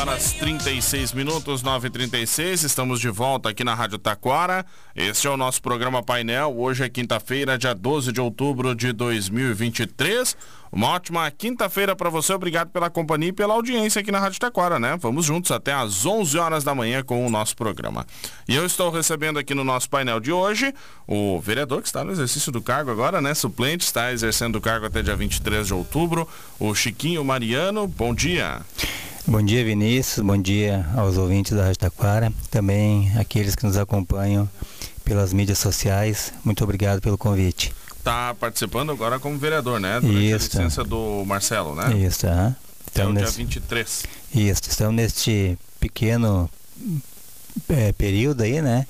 horas 36 minutos, 9h36. Estamos de volta aqui na Rádio Taquara. Este é o nosso programa Painel. Hoje é quinta-feira, dia 12 de outubro de 2023. Uma ótima quinta-feira para você. Obrigado pela companhia e pela audiência aqui na Rádio Taquara, né? Vamos juntos até às 11 horas da manhã com o nosso programa. E eu estou recebendo aqui no nosso painel de hoje o vereador que está no exercício do cargo agora, né? Suplente, está exercendo o cargo até dia 23 de outubro, o Chiquinho Mariano. Bom dia. Bom dia, Vinícius. Bom dia aos ouvintes da Rádio Taquara. Também aqueles que nos acompanham pelas mídias sociais. Muito obrigado pelo convite está participando agora como vereador, né? Durante Isso. a licença do Marcelo, né? Isso, aham. Então, Até o nesse... dia 23. Isso, estamos neste pequeno é, período aí, né?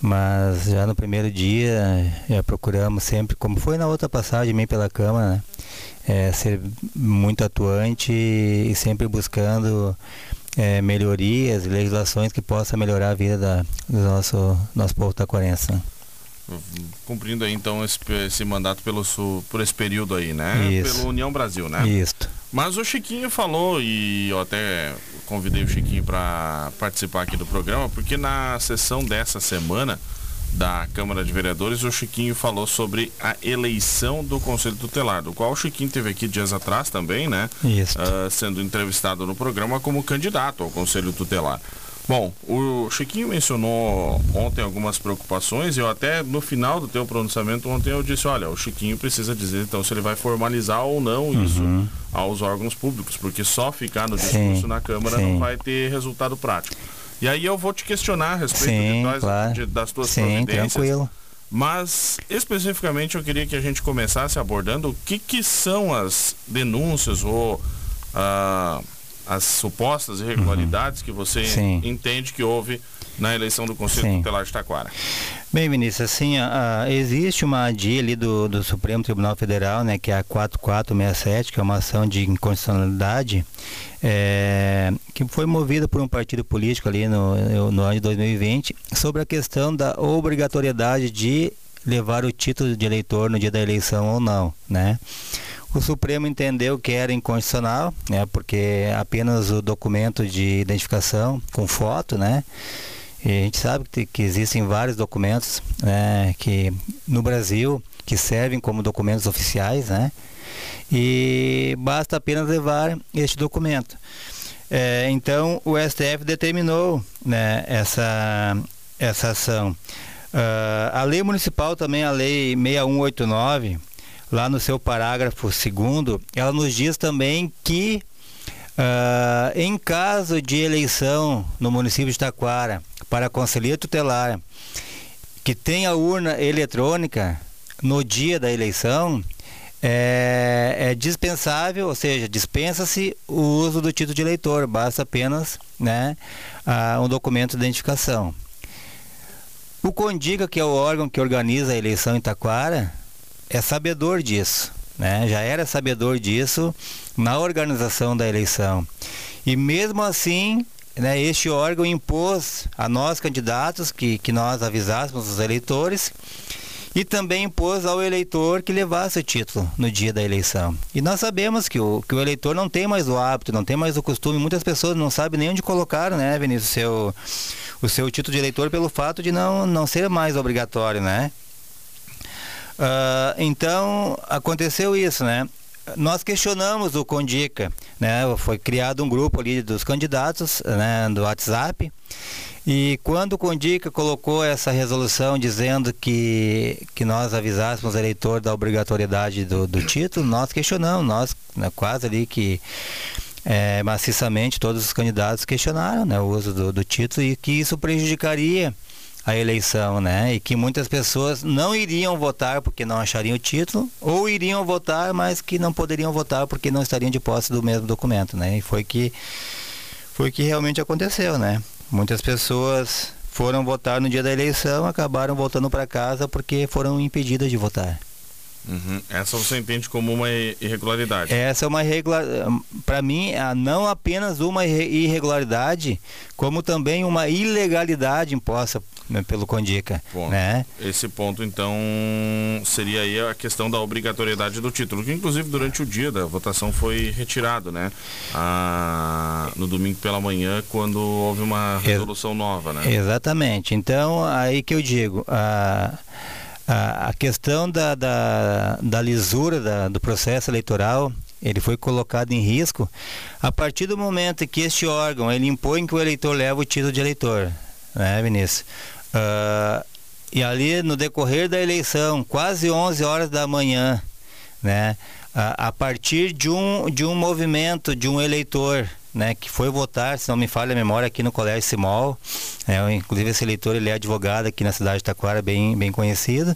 Mas já no primeiro dia já procuramos sempre, como foi na outra passagem meio pela Câmara, né? É, ser muito atuante e sempre buscando é, melhorias, legislações que possam melhorar a vida da, do nosso, nosso povo taquarense. Né? cumprindo aí então esse, esse mandato pelo por esse período aí, né? Isso. Pelo União Brasil, né? Isso. Mas o Chiquinho falou e eu até convidei o Chiquinho para participar aqui do programa, porque na sessão dessa semana da Câmara de Vereadores, o Chiquinho falou sobre a eleição do Conselho Tutelar, do qual o Chiquinho teve aqui dias atrás também, né? Isso. Uh, sendo entrevistado no programa como candidato ao Conselho Tutelar. Bom, o Chiquinho mencionou ontem algumas preocupações e eu até no final do teu pronunciamento ontem eu disse, olha, o Chiquinho precisa dizer então se ele vai formalizar ou não uhum. isso aos órgãos públicos, porque só ficar no discurso sim, na Câmara sim. não vai ter resultado prático. E aí eu vou te questionar a respeito sim, de nós, claro. de, das tuas sim, providências. Tranquilo. Mas especificamente eu queria que a gente começasse abordando o que, que são as denúncias ou uh, as supostas irregularidades uhum. que você Sim. entende que houve na eleição do Conselho Sim. Tutelar de Taquara. Bem, Vinícius, assim, a, existe uma ADI ali do, do, Supremo Tribunal Federal, né, que é a 4467, que é uma ação de inconstitucionalidade, é, que foi movida por um partido político ali no, no ano de 2020, sobre a questão da obrigatoriedade de levar o título de eleitor no dia da eleição ou não, né? O Supremo entendeu que era inconstitucional, né, porque apenas o documento de identificação com foto, né, e a gente sabe que, que existem vários documentos né, que no Brasil que servem como documentos oficiais, né, e basta apenas levar este documento. É, então o STF determinou né, essa, essa ação. Uh, a lei municipal também, a lei 6189, lá no seu parágrafo segundo, ela nos diz também que uh, em caso de eleição no município de Taquara para conselheiro tutelar que tenha urna eletrônica no dia da eleição, é, é, dispensável, ou seja, dispensa-se o uso do título de eleitor, basta apenas né, uh, um documento de identificação. O CONDIGA, que é o órgão que organiza a eleição em Taquara, é sabedor disso, né? já era sabedor disso na organização da eleição. E mesmo assim, né, este órgão impôs a nós candidatos que, que nós avisássemos os eleitores e também impôs ao eleitor que levasse o título no dia da eleição. E nós sabemos que o, que o eleitor não tem mais o hábito, não tem mais o costume, muitas pessoas não sabem nem onde colocar, né, Vinícius, o seu, o seu título de eleitor pelo fato de não, não ser mais obrigatório, né? Uh, então, aconteceu isso, né? Nós questionamos o Condica, né? Foi criado um grupo ali dos candidatos, né, do WhatsApp. E quando o Condica colocou essa resolução dizendo que, que nós avisássemos o eleitor da obrigatoriedade do, do título, nós questionamos, nós né, quase ali que é, maciçamente todos os candidatos questionaram né, o uso do, do título e que isso prejudicaria a eleição, né? E que muitas pessoas não iriam votar porque não achariam o título, ou iriam votar, mas que não poderiam votar porque não estariam de posse do mesmo documento, né? E foi que foi que realmente aconteceu, né? Muitas pessoas foram votar no dia da eleição, acabaram voltando para casa porque foram impedidas de votar. Uhum. Essa você entende como uma irregularidade? Essa é uma irregularidade. Para mim, não apenas uma irregularidade, como também uma ilegalidade imposta pelo Condica. Né? Esse ponto, então, seria aí a questão da obrigatoriedade do título, que inclusive durante o dia da votação foi retirado, né? Ah, no domingo pela manhã, quando houve uma resolução nova, né? Exatamente. Então, aí que eu digo, a, a, a questão da, da, da lisura da, do processo eleitoral ele foi colocado em risco a partir do momento que este órgão ele impõe que o eleitor leve o título de eleitor, né, Vinícius? Uh, e ali no decorrer da eleição, quase 11 horas da manhã, né, a, a partir de um, de um movimento de um eleitor né, que foi votar, se não me falha a memória, aqui no Colégio Simol. É, inclusive esse eleitor ele é advogado aqui na cidade de Taquara, bem, bem conhecido.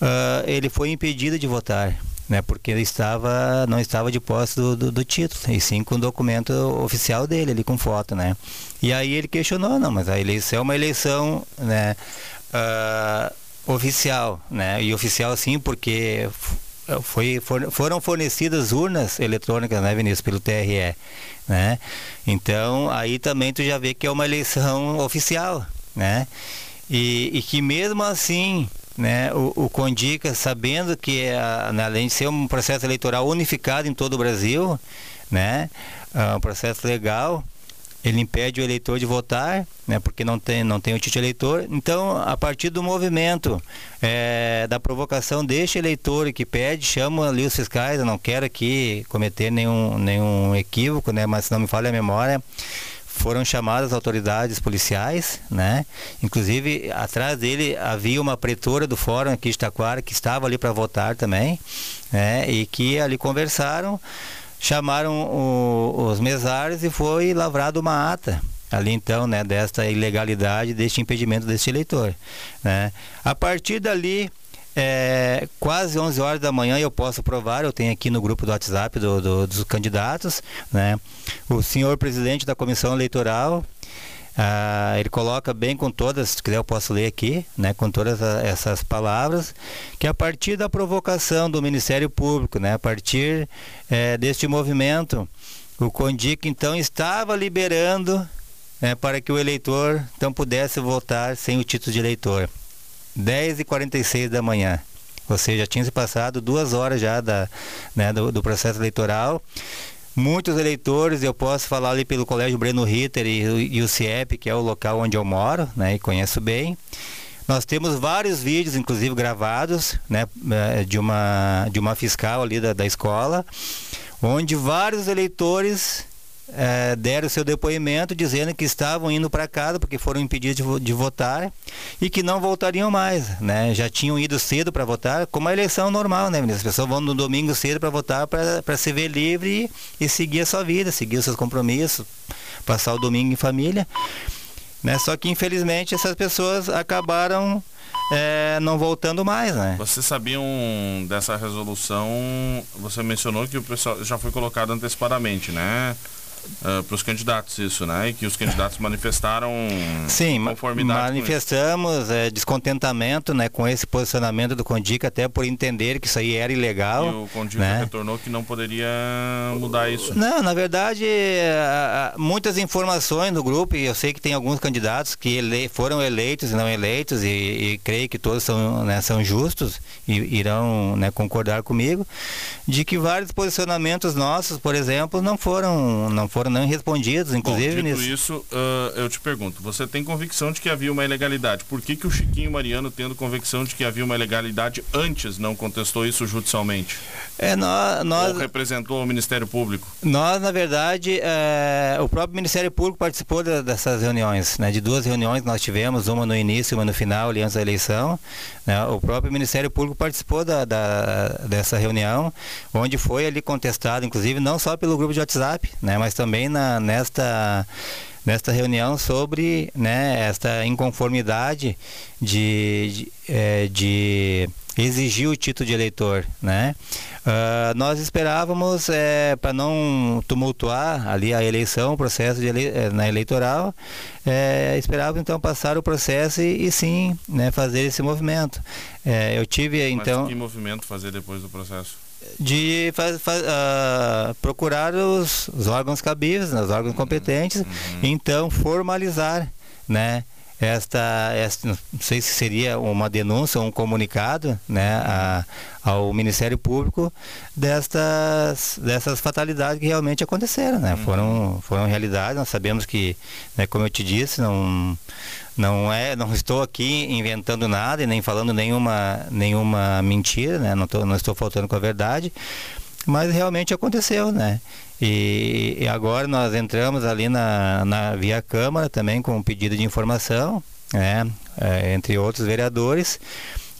Uh, ele foi impedido de votar né, porque ele estava, não estava de posse do, do, do, título, e sim com o documento oficial dele, ali com foto, né. E aí ele questionou, não, mas a eleição é uma eleição, né, uh, oficial, né, e oficial sim porque foi, for, foram fornecidas urnas eletrônicas, né, Vinícius, pelo TRE, né, então aí também tu já vê que é uma eleição oficial, né, e, e que mesmo assim né, o, o Condica, sabendo que é, né, além de ser um processo eleitoral unificado em todo o Brasil, né, uh, um processo legal, ele impede o eleitor de votar, né, porque não tem, não tem o título eleitor. Então, a partir do movimento, é, da provocação deste eleitor que pede, chama ali os fiscais, eu não quero aqui cometer nenhum, nenhum equívoco, né, mas se não me falha a memória, foram chamadas autoridades policiais, né? Inclusive, atrás dele havia uma pretora do fórum aqui de Taquara que estava ali para votar também, né? E que ali conversaram, chamaram o, os mesários e foi lavrada uma ata ali então, né, desta ilegalidade, deste impedimento deste eleitor, né? A partir dali, é, quase 11 horas da manhã eu posso provar, eu tenho aqui no grupo do WhatsApp do, do, dos candidatos, né? O senhor presidente da comissão eleitoral, ah, ele coloca bem com todas, se quiser eu posso ler aqui, né, com todas a, essas palavras, que a partir da provocação do Ministério Público, né, a partir é, deste movimento, o Condic então estava liberando né, para que o eleitor então pudesse votar sem o título de eleitor. 10h46 da manhã. Ou seja, tinha se passado duas horas já da, né, do, do, processo eleitoral. Muitos eleitores, eu posso falar ali pelo Colégio Breno Ritter e, e, o CIEP, que é o local onde eu moro, né, e conheço bem. Nós temos vários vídeos, inclusive gravados, né, eh, de uma, de uma fiscal ali da, da escola, onde vários eleitores é, deram seu depoimento dizendo que estavam indo para casa porque foram impedidos de, de, votar e que não voltariam mais, né? Já tinham ido cedo para votar, como a eleição normal, né? As pessoas vão no domingo cedo para votar para se ver livre e, e, seguir a sua vida, seguir os seus compromissos, passar o domingo em família, né? Só que infelizmente essas pessoas acabaram é, não voltando mais, né? Vocês sabiam dessa resolução? Você mencionou que o pessoal já foi colocado antecipadamente, né? Uh, para os candidatos isso, né? E que os candidatos manifestaram Sim, conformidade manifestamos é, descontentamento, né, com esse posicionamento do Condica, até por entender que isso aí era ilegal. E o Condica né? retornou que não poderia mudar isso. Não, na verdade, muitas informações no grupo, e eu sei que tem alguns candidatos que ele, foram eleitos e não eleitos, e, e creio que todos são, né, são justos e irão né, concordar comigo, de que vários posicionamentos nossos, por exemplo, não foram, não foram foram não respondidos, inclusive Bom, dito nisso. isso, uh, eu te pergunto, você tem convicção de que havia uma ilegalidade? Por que, que o Chiquinho Mariano, tendo convicção de que havia uma ilegalidade antes, não contestou isso judicialmente? É, nós, nós, Ou representou o Ministério Público? Nós, na verdade, é, o próprio Ministério Público participou de, dessas reuniões, né? De duas reuniões nós tivemos, uma no início e uma no final, ali antes da eleição. Né? O próprio Ministério Público participou da, da, dessa reunião, onde foi ali contestado, inclusive, não só pelo grupo de WhatsApp, né? Mas também na, nesta, nesta reunião sobre né, esta inconformidade de, de, é, de exigir o título de eleitor, né? Uh, nós esperávamos, é, para não tumultuar ali a eleição, o processo ele, é, na eleitoral, é, esperávamos então passar o processo e, e sim né, fazer esse movimento. É, eu tive Mas então. Que movimento fazer depois do processo? De uh, procurar os, os, órgãos cabíveis, né, os órgãos competentes, uhum. então formalizar, né? Esta, esta, não sei se seria uma denúncia ou um comunicado né, a, ao Ministério Público destas, dessas fatalidades que realmente aconteceram, né? Uhum. Foram, foram realidades, nós sabemos que, né, como eu te disse, não, não, é, não estou aqui inventando nada e nem falando nenhuma, nenhuma mentira, né? Não, tô, não estou faltando com a verdade, mas realmente aconteceu, né? E, e agora nós entramos ali na, na via Câmara também com um pedido de informação, né, é, entre outros vereadores,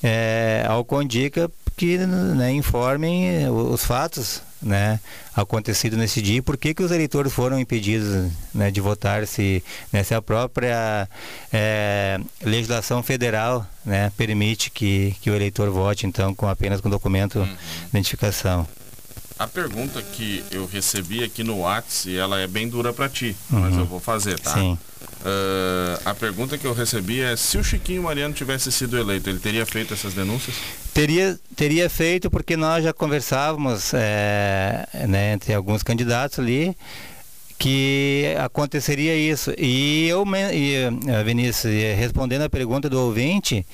é, ao Condica que né, informem os fatos né, acontecidos nesse dia e por que, que os eleitores foram impedidos né, de votar se, né, se a própria é, legislação federal né, permite que, que o eleitor vote então com apenas com documento de identificação. A pergunta que eu recebi aqui no WhatsApp, ela é bem dura para ti, uhum. mas eu vou fazer, tá? Sim. Uh, a pergunta que eu recebi é se o Chiquinho Mariano tivesse sido eleito, ele teria feito essas denúncias? Teria, teria feito porque nós já conversávamos é, né, entre alguns candidatos ali que aconteceria isso. E eu, e, eh, Vinícius, respondendo a pergunta do ouvinte,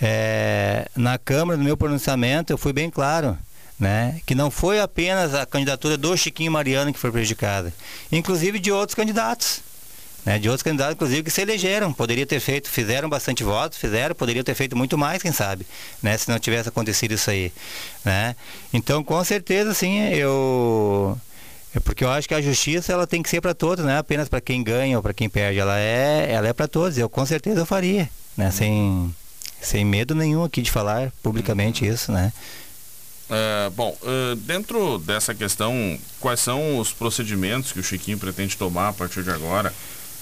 é, na Câmara, no meu pronunciamento, eu fui bem claro né? Que não foi apenas a candidatura do Chiquinho Mariano que foi prejudicada, inclusive de outros candidatos. Né, de outros candidatos, inclusive, que se elegeram. Poderia ter feito, fizeram bastante votos, fizeram, poderia ter feito muito mais, quem sabe, né, se não tivesse acontecido isso aí. Né? Então, com certeza, sim, eu. É porque eu acho que a justiça ela tem que ser para todos, não é apenas para quem ganha ou para quem perde. Ela é, ela é para todos. Eu com certeza eu faria, né? Sem, sem medo nenhum aqui de falar publicamente isso, né? Uh, bom, uh, dentro dessa questão, quais são os procedimentos que o Chiquinho pretende tomar a partir de agora?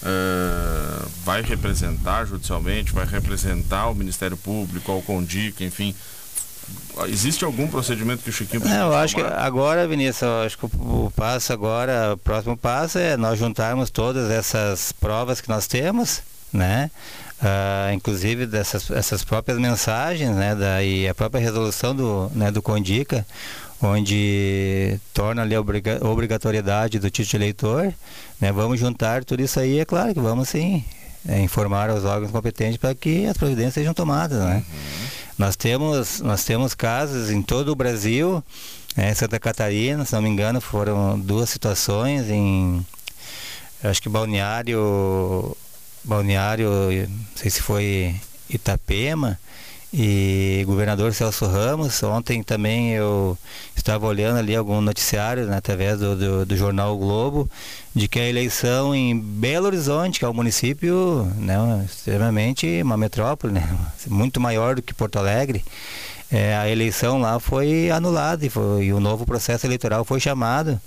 Uh, vai representar judicialmente, vai representar o Ministério Público, ao Condica, enfim. Existe algum procedimento que o Chiquinho precisa Eu acho tomar? que agora, Vinícius, acho que o passo agora, o próximo passo é nós juntarmos todas essas provas que nós temos, né? Uh, inclusive dessas essas próprias mensagens, né, da, e a própria resolução do, né, do Condica, onde torna ali a obriga obrigatoriedade do título eleitor, né, vamos juntar tudo isso aí, é claro que vamos sim é, informar os órgãos competentes para que as providências sejam tomadas, né? Uhum. Nós temos nós temos casos em todo o Brasil, é, Santa Catarina, se não me engano, foram duas situações em acho que Balneário balneário, não sei se foi Itapema, e governador Celso Ramos. Ontem também eu estava olhando ali algum noticiário né, através do, do, do, jornal o Globo de que a eleição em Belo Horizonte, que é um município né, extremamente uma metrópole, né, muito maior do que Porto Alegre, é, a eleição lá foi anulada e, foi, e o novo processo eleitoral foi chamado.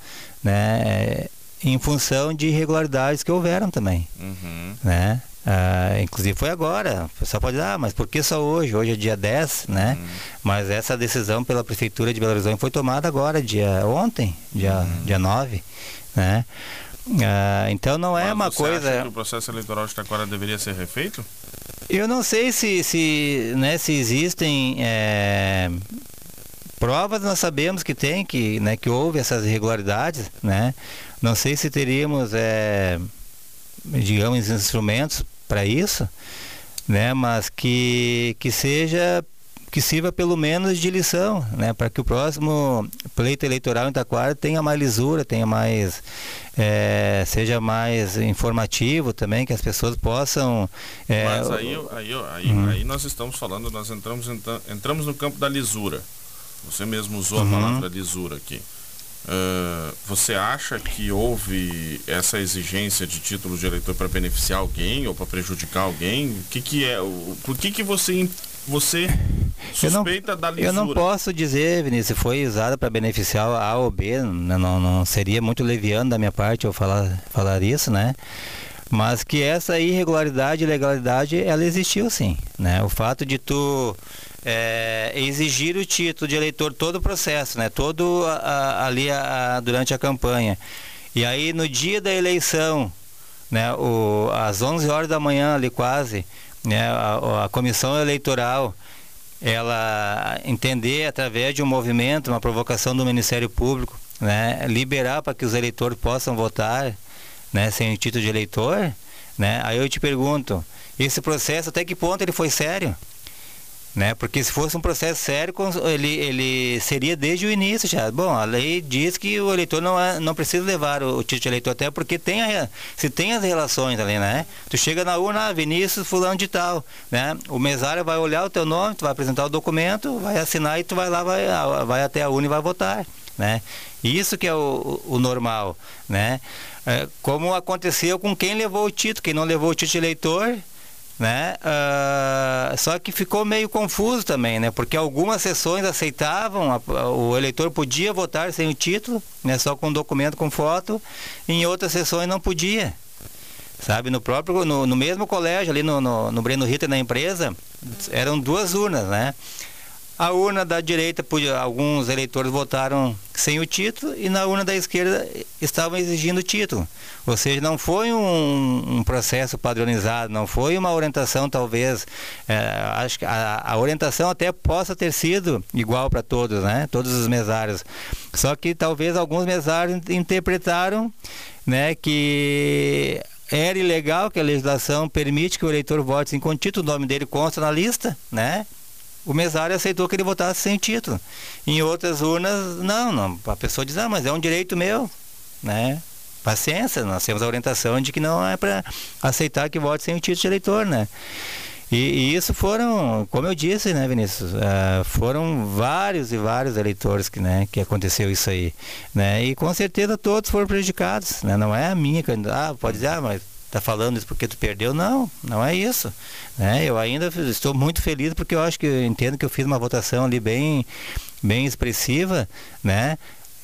Né, é, em função de irregularidades que houveram também. Uhum. Né? Ah, inclusive foi agora. O pessoal pode dizer, ah, mas por que só hoje? Hoje é dia 10, né? Uhum. Mas essa decisão pela Prefeitura de Belo Horizonte foi tomada agora, dia ontem, dia, uhum. dia 9, né? Ah, então não é mas uma você coisa. Acha que o processo eleitoral de Taquara deveria ser refeito? Eu não sei se, se, né, se existem é, provas, nós sabemos que tem, que, né, que houve essas irregularidades, né? Não sei se teríamos, é, digamos, instrumentos para isso, né? Mas que, que seja que sirva pelo menos de lição, né, para que o próximo pleito eleitoral em Taquara tenha mais lisura, tenha mais, é, seja mais informativo também, que as pessoas possam. É, Mas aí, aí, aí, uhum. aí, nós estamos falando, nós entramos, entramos no campo da lisura. Você mesmo usou uhum. a palavra lisura aqui. Uh, você acha que houve essa exigência de título de eleitor para beneficiar alguém ou para prejudicar alguém? O que, que é? O, por que, que você, você suspeita eu não, da lisura? Eu não posso dizer, Vinícius, se foi usada para beneficiar A ou B. Não, não, não, seria muito leviano da minha parte eu falar, falar isso, né? Mas que essa irregularidade e legalidade, ela existiu sim, né? O fato de tu é, exigir o título de eleitor todo o processo, né? Todo a, a, ali a, durante a campanha. E aí no dia da eleição, né? O, às 11 horas da manhã ali quase, né? A, a comissão eleitoral ela entender através de um movimento, uma provocação do Ministério Público, né? Liberar para que os eleitores possam votar, né? Sem o título de eleitor, né? Aí eu te pergunto, esse processo, até que ponto ele foi sério? Né? Porque se fosse um processo sério, ele, ele seria desde o início já. Bom, a lei diz que o eleitor não, é, não precisa levar o, o título de eleitor, até porque tem a, se tem as relações ali, né? Tu chega na urna, ah, Vinícius fulano de tal, né? O mesário vai olhar o teu nome, tu vai apresentar o documento, vai assinar e tu vai lá, vai, vai até a urna e vai votar, né? Isso que é o, o normal, né? É, como aconteceu com quem levou o título, quem não levou o título de eleitor, né? Uh, só que ficou meio confuso também, né? Porque algumas sessões aceitavam, a, a, o eleitor podia votar sem o título, né? Só com documento com foto, em outras sessões não podia. Sabe, no próprio, no, no mesmo colégio, ali no, no, no Breno Ritter, na empresa, eram duas urnas, né? A urna da direita, alguns eleitores votaram sem o título e na urna da esquerda estavam exigindo o título. Ou seja, não foi um, um processo padronizado, não foi uma orientação, talvez. É, acho que a, a, orientação até possa ter sido igual para todos, né? Todos os mesários. Só que talvez alguns mesários interpretaram né, que era ilegal que a legislação permite que o eleitor vote sem com título, o nome dele consta na lista, né? O mesário aceitou que ele votasse sem título. Em outras urnas, não, não. A pessoa diz, ah, mas é um direito meu, né? Paciência, nós temos a orientação de que não é para aceitar que vote sem o título de eleitor, né? E, e, isso foram, como eu disse, né, Vinícius, uh, foram vários e vários eleitores que, né, que aconteceu isso aí, né? E com certeza todos foram prejudicados, né? Não é a minha, ah, pode dizer, ah, mas tá falando isso porque tu perdeu. Não, não é isso. Né? Eu ainda estou muito feliz porque eu acho que eu entendo que eu fiz uma votação ali bem, bem expressiva, né?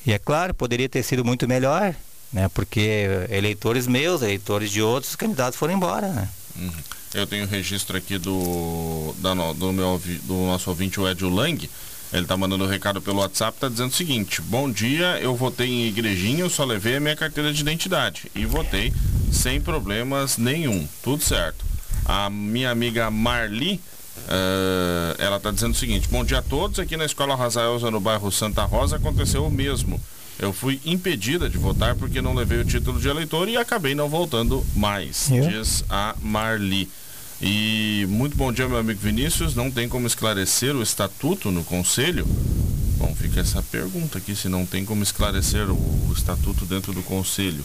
E é claro, poderia ter sido muito melhor, né? Porque eleitores meus, eleitores de outros candidatos foram embora, né? Uhum. Eu tenho registro aqui do, da, do, meu, do nosso ouvinte, o Edio Lang, ele tá mandando um recado pelo WhatsApp, tá dizendo o seguinte: Bom dia, eu votei em igrejinha, eu só levei a minha carteira de identidade e votei sem problemas nenhum, tudo certo. A minha amiga Marli, uh, ela tá dizendo o seguinte: Bom dia a todos, aqui na Escola Razaelza, no bairro Santa Rosa, aconteceu o mesmo. Eu fui impedida de votar porque não levei o título de eleitor e acabei não voltando mais, Eu? diz a Marli. E muito bom dia, meu amigo Vinícius. Não tem como esclarecer o estatuto no conselho? Bom, fica essa pergunta aqui, se não tem como esclarecer o, o estatuto dentro do conselho.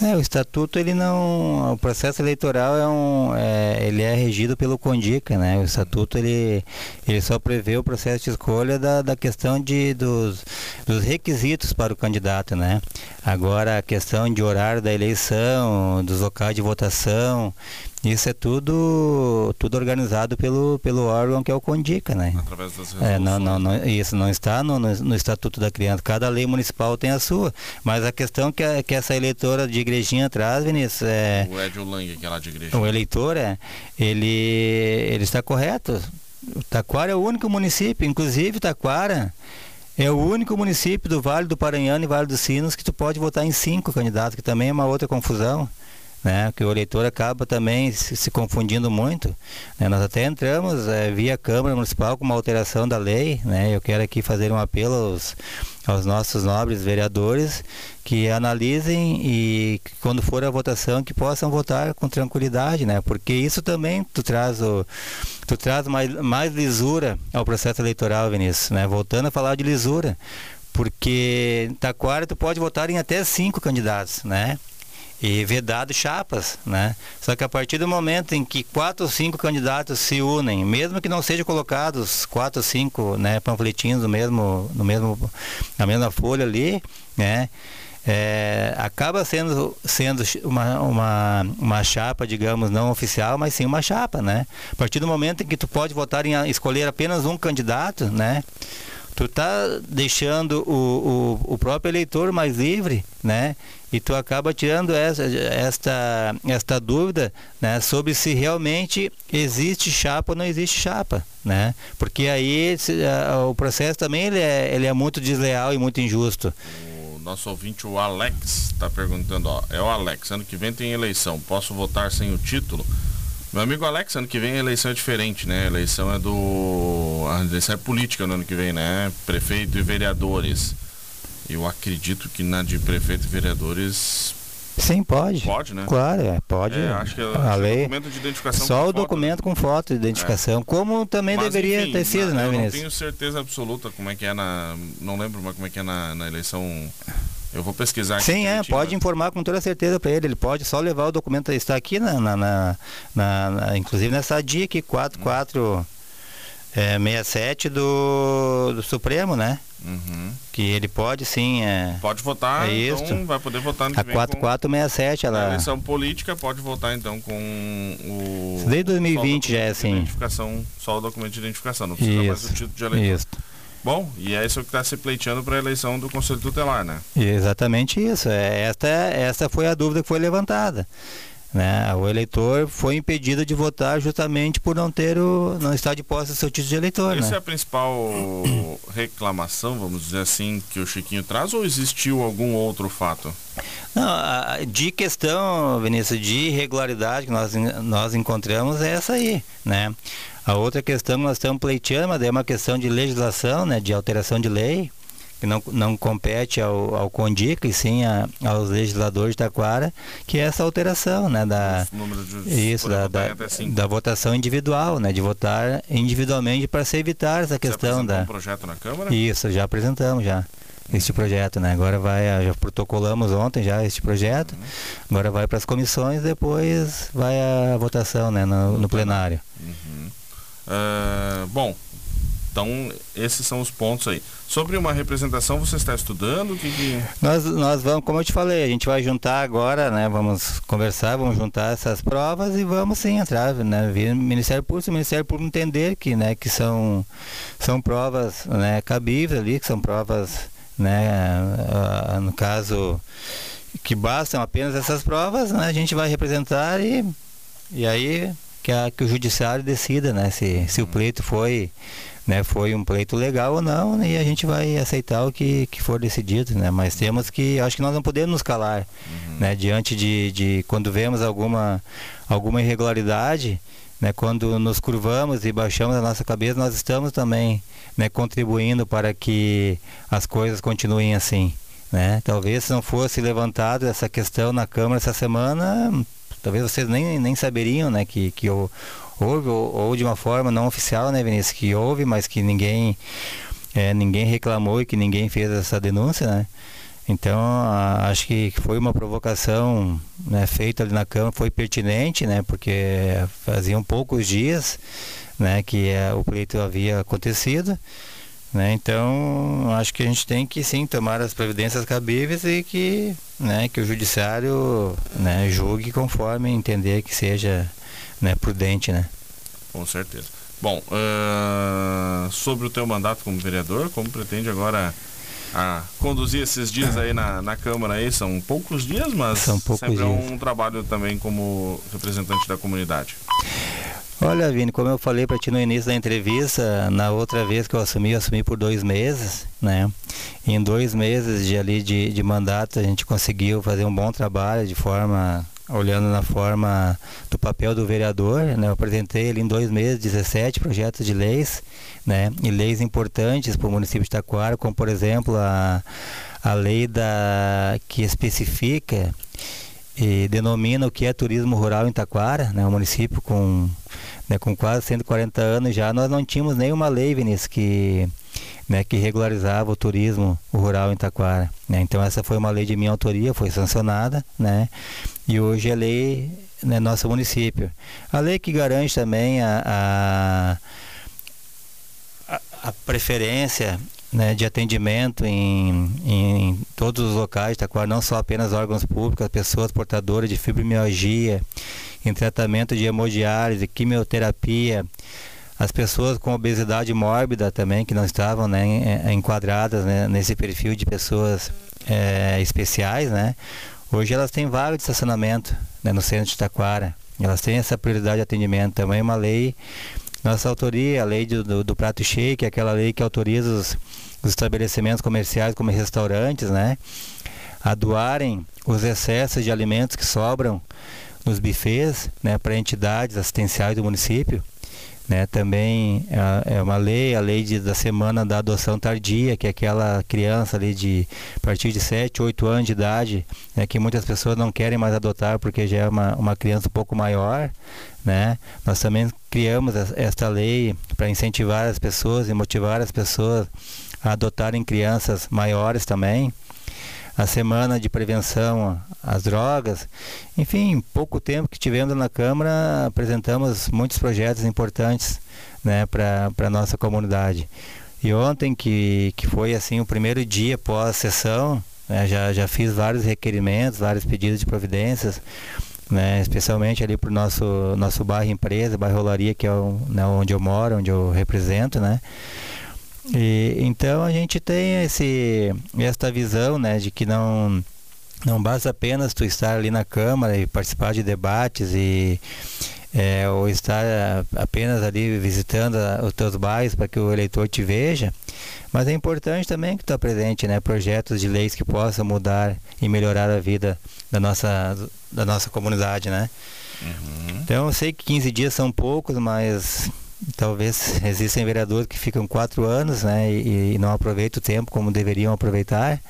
É, o estatuto ele não, o processo eleitoral é um, é, ele é regido pelo Condica, né? O estatuto ele, ele só prevê o processo de escolha da, da questão de dos, dos requisitos para o candidato, né? Agora a questão de horário da eleição, dos locais de votação, isso é tudo, tudo organizado pelo, pelo órgão que é o Condica, né? Através das resoluções. É, não, não, não, isso não está no, no, no, Estatuto da Criança. Cada lei municipal tem a sua. Mas a questão que, a, que essa eleitora de igrejinha traz, Vinícius, é... O Edio Lang, que é lá de igrejinha. O eleitor, é, ele, ele está correto. O Taquara é o único município, inclusive Taquara é o único município do Vale do Paranhano e Vale dos Sinos que tu pode votar em cinco candidatos, que também é uma outra confusão né? Que o eleitor acaba também se, se confundindo muito. Né? Nós até entramos é, via Câmara Municipal com uma alteração da lei, né? Eu quero aqui fazer um apelo aos, aos nossos nobres vereadores que analisem e quando for a votação que possam votar com tranquilidade, né? Porque isso também tu traz o tu traz mais, mais lisura ao processo eleitoral, Vinícius, né? Voltando a falar de lisura, porque em Taquara tu pode votar em até cinco candidatos, né? E vedado chapas, né? Só que a partir do momento em que quatro ou cinco candidatos se unem, mesmo que não sejam colocados quatro ou cinco né, panfletinhos no mesmo, no mesmo, na mesma folha ali, né? É, acaba sendo, sendo uma, uma, uma chapa, digamos, não oficial, mas sim uma chapa, né? A partir do momento em que tu pode votar em escolher apenas um candidato, né? Tu tá deixando o, o, o, próprio eleitor mais livre, né? E tu acaba tirando essa, esta, esta dúvida né, sobre se realmente existe chapa ou não existe chapa, né? Porque aí a, o processo também ele é, ele é muito desleal e muito injusto. O nosso ouvinte, o Alex, está perguntando, ó, é o Alex, ano que vem tem eleição, posso votar sem o título? Meu amigo Alex, ano que vem a eleição é diferente, né? A eleição é do. A eleição é política no ano que vem, né? Prefeito e vereadores. Eu acredito que na de prefeito e vereadores Sim, pode. Pode, né? Claro, é, pode. É, acho que a, a lei. documento de identificação Só o foto, né? documento com foto de identificação, como também Mas, deveria enfim, ter sido, na- né, Eu não tenho certeza absoluta como é que é na. Não lembro mas como é que é na, na eleição. Eu vou pesquisar aqui. Sim, é, pode mas- informar com toda certeza para ele. Ele pode só levar o documento, está aqui na, na, na- na- inclusive nessa aqui, 4467 do, do Supremo, né? Uhum. Que ele pode sim, é, Pode votar, É isso. então vai poder votar a vem com- 4467, Na ela eleição política pode votar então com o. Desde 2020 só o já é assim. Identificação, só o documento de identificação, não precisa mais do Isso, título de eleitor. isso. Bom, e é isso que está se pleiteando para a eleição do Conselho Tutelar, né? Exatamente isso. É, esta, esta foi a dúvida que foi levantada. Né? O eleitor foi impedido de votar justamente por não ter o, não estar de posse do seu título de eleitor. Essa né? é a principal reclamação, vamos dizer assim, que o Chiquinho traz ou existiu algum outro fato? Não, a- de questão, Vinícius, de irregularidade que nós, nós encontramos é essa aí, né? A outra questão que nós estamos pleiteando, mas é uma questão de legislação, né? De alteração de lei, que não, não compete ao, ao CONDIC, e sim a- aos legisladores de Taquara, que é essa alteração, né? Da, de isso, da, da, da votação individual, né? De votar individualmente para se evitar essa questão da... um projeto na Câmara? Isso, já apresentamos já este projeto, né? Agora vai, a- já protocolamos ontem já este projeto. Agora vai para as comissões, depois vai a votação, né, no, no plenário. Uhum. Ah, bom, então esses são os pontos aí. Sobre uma representação, você está estudando? Que, que... Nós, nós vamos, como eu te falei, a gente vai juntar agora, né? Vamos conversar, vamos juntar essas provas e vamos sim entrar, né? Vir Ministério Público, o Ministério Público entender que, né, que são, são provas né, cabíveis ali, que são provas, né, ah, no caso, que bastam apenas essas provas, né? A gente vai representar e, e aí que, a, que o judiciário decida, né? Se, se o pleito foi né, foi um pleito legal ou não, né, e a gente vai aceitar o que, que for decidido, né? Mas temos que, acho que nós não podemos nos calar, né, diante de, de quando vemos alguma, alguma irregularidade, né, quando nos curvamos e baixamos a nossa cabeça, nós estamos também, né, contribuindo para que as coisas continuem assim, né? Talvez se não fosse levantado essa questão na Câmara essa semana, talvez vocês nem, nem saberiam, né, que, que eu houve, ou, ou, de uma forma não oficial, né, Vinícius, que houve, mas que ninguém, é, ninguém reclamou e que ninguém fez essa denúncia, né? Então, a, acho que foi uma provocação né, feita ali na Câmara, foi pertinente, né, porque faziam poucos dias né, que é, o pleito havia acontecido. Né, então, acho que a gente tem que sim tomar as providências cabíveis e que, né, que o judiciário né, julgue conforme entender que seja né, prudente, né? Com certeza. Bom, uh, sobre o teu mandato como vereador, como pretende agora a conduzir esses dias aí na, na Câmara aí? São poucos dias, mas São poucos sempre é dias. um trabalho também como representante da comunidade. Olha, Vini, como eu falei para ti no início da entrevista, na outra vez que eu assumi, eu assumi por dois meses, né? Em dois meses de ali de, de mandato, a gente conseguiu fazer um bom trabalho de forma olhando na forma do papel do vereador, né? Eu apresentei ali em dois meses 17 projetos de leis, né? E leis importantes para o município de Taquara, como por exemplo a, a lei da que especifica e denomina o que é turismo rural em Taquara, né? O município com né, com quase 140 anos já, nós não tínhamos nenhuma lei, Vinícius, que né, que regularizava o turismo rural em Taquara. Né? Então essa foi uma lei de minha autoria, foi sancionada, né? E hoje é lei né, nosso município. A lei que garante também a, a, a preferência né, de atendimento em, em todos os locais de Taquara, não só apenas órgãos públicos, pessoas portadoras de fibromialgia, em tratamento de hemodiálise, quimioterapia, as pessoas com obesidade mórbida também, que não estavam né, enquadradas né, nesse perfil de pessoas é, especiais, né? Hoje elas têm vaga de estacionamento né, no centro de Taquara. Elas têm essa prioridade de atendimento. Também uma lei, nossa autoria, a lei do, do, do prato cheio, que é aquela lei que autoriza os, os estabelecimentos comerciais, como restaurantes, né? A doarem os excessos de alimentos que sobram nos bufês, né, para entidades assistenciais do município. Né? Também é, é uma lei, a lei de, da semana da adoção tardia, que é aquela criança ali de a partir de 7, 8 anos de idade, né? que muitas pessoas não querem mais adotar porque já é uma, uma criança um pouco maior. Né? Nós também criamos esta lei para incentivar as pessoas e motivar as pessoas a adotarem crianças maiores também a semana de prevenção às drogas. Enfim, pouco tempo que tivemos na Câmara, apresentamos muitos projetos importantes né, para a nossa comunidade. E ontem, que, que foi assim o primeiro dia pós-sessão, né, já, já fiz vários requerimentos, vários pedidos de providências, né, especialmente ali para o nosso, nosso bairro empresa, bairro Olaria, que é o, né, onde eu moro, onde eu represento, né? E, então a gente tem esse, esta visão né, de que não, não basta apenas tu estar ali na Câmara e participar de debates e é, ou estar apenas ali visitando os teus bairros para que o eleitor te veja, mas é importante também que tu tá presente, né, projetos de leis que possam mudar e melhorar a vida da nossa, da nossa comunidade, né. Uhum. Então eu sei que 15 dias são poucos, mas talvez existem vereadores que ficam quatro anos né, e, e, não aproveitam o tempo como deveriam aproveitar.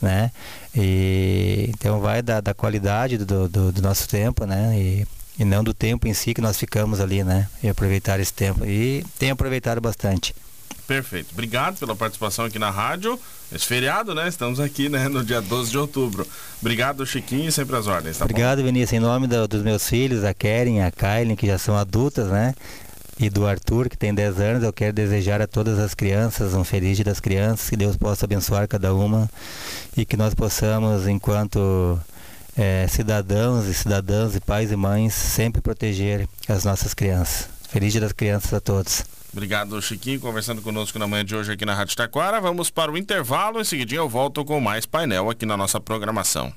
Né? E, então vai da, da qualidade do, do, do, nosso tempo né? E, e não do tempo em si que nós ficamos ali, né? E aproveitar esse tempo. E tenho aproveitado bastante. Perfeito. Obrigado pela participação aqui na rádio. Esse feriado, né? Estamos aqui, né? No dia 12 de outubro. Obrigado, Chiquinho, sempre às ordens, tá Obrigado, bom? Vinícius. Em nome do, dos meus filhos, a Keren, a Kylie, que já são adultas, né? E do Arthur, que tem 10 anos, eu quero desejar a todas as crianças um feliz dia das crianças, que Deus possa abençoar cada uma e que nós possamos, enquanto é, cidadãos e cidadãs e pais e mães, sempre proteger as nossas crianças. Feliz dia das crianças a todos. Obrigado, Chiquinho, conversando conosco na manhã de hoje aqui na Rádio Taquara. Vamos para o intervalo. Em seguida eu volto com mais painel aqui na nossa programação.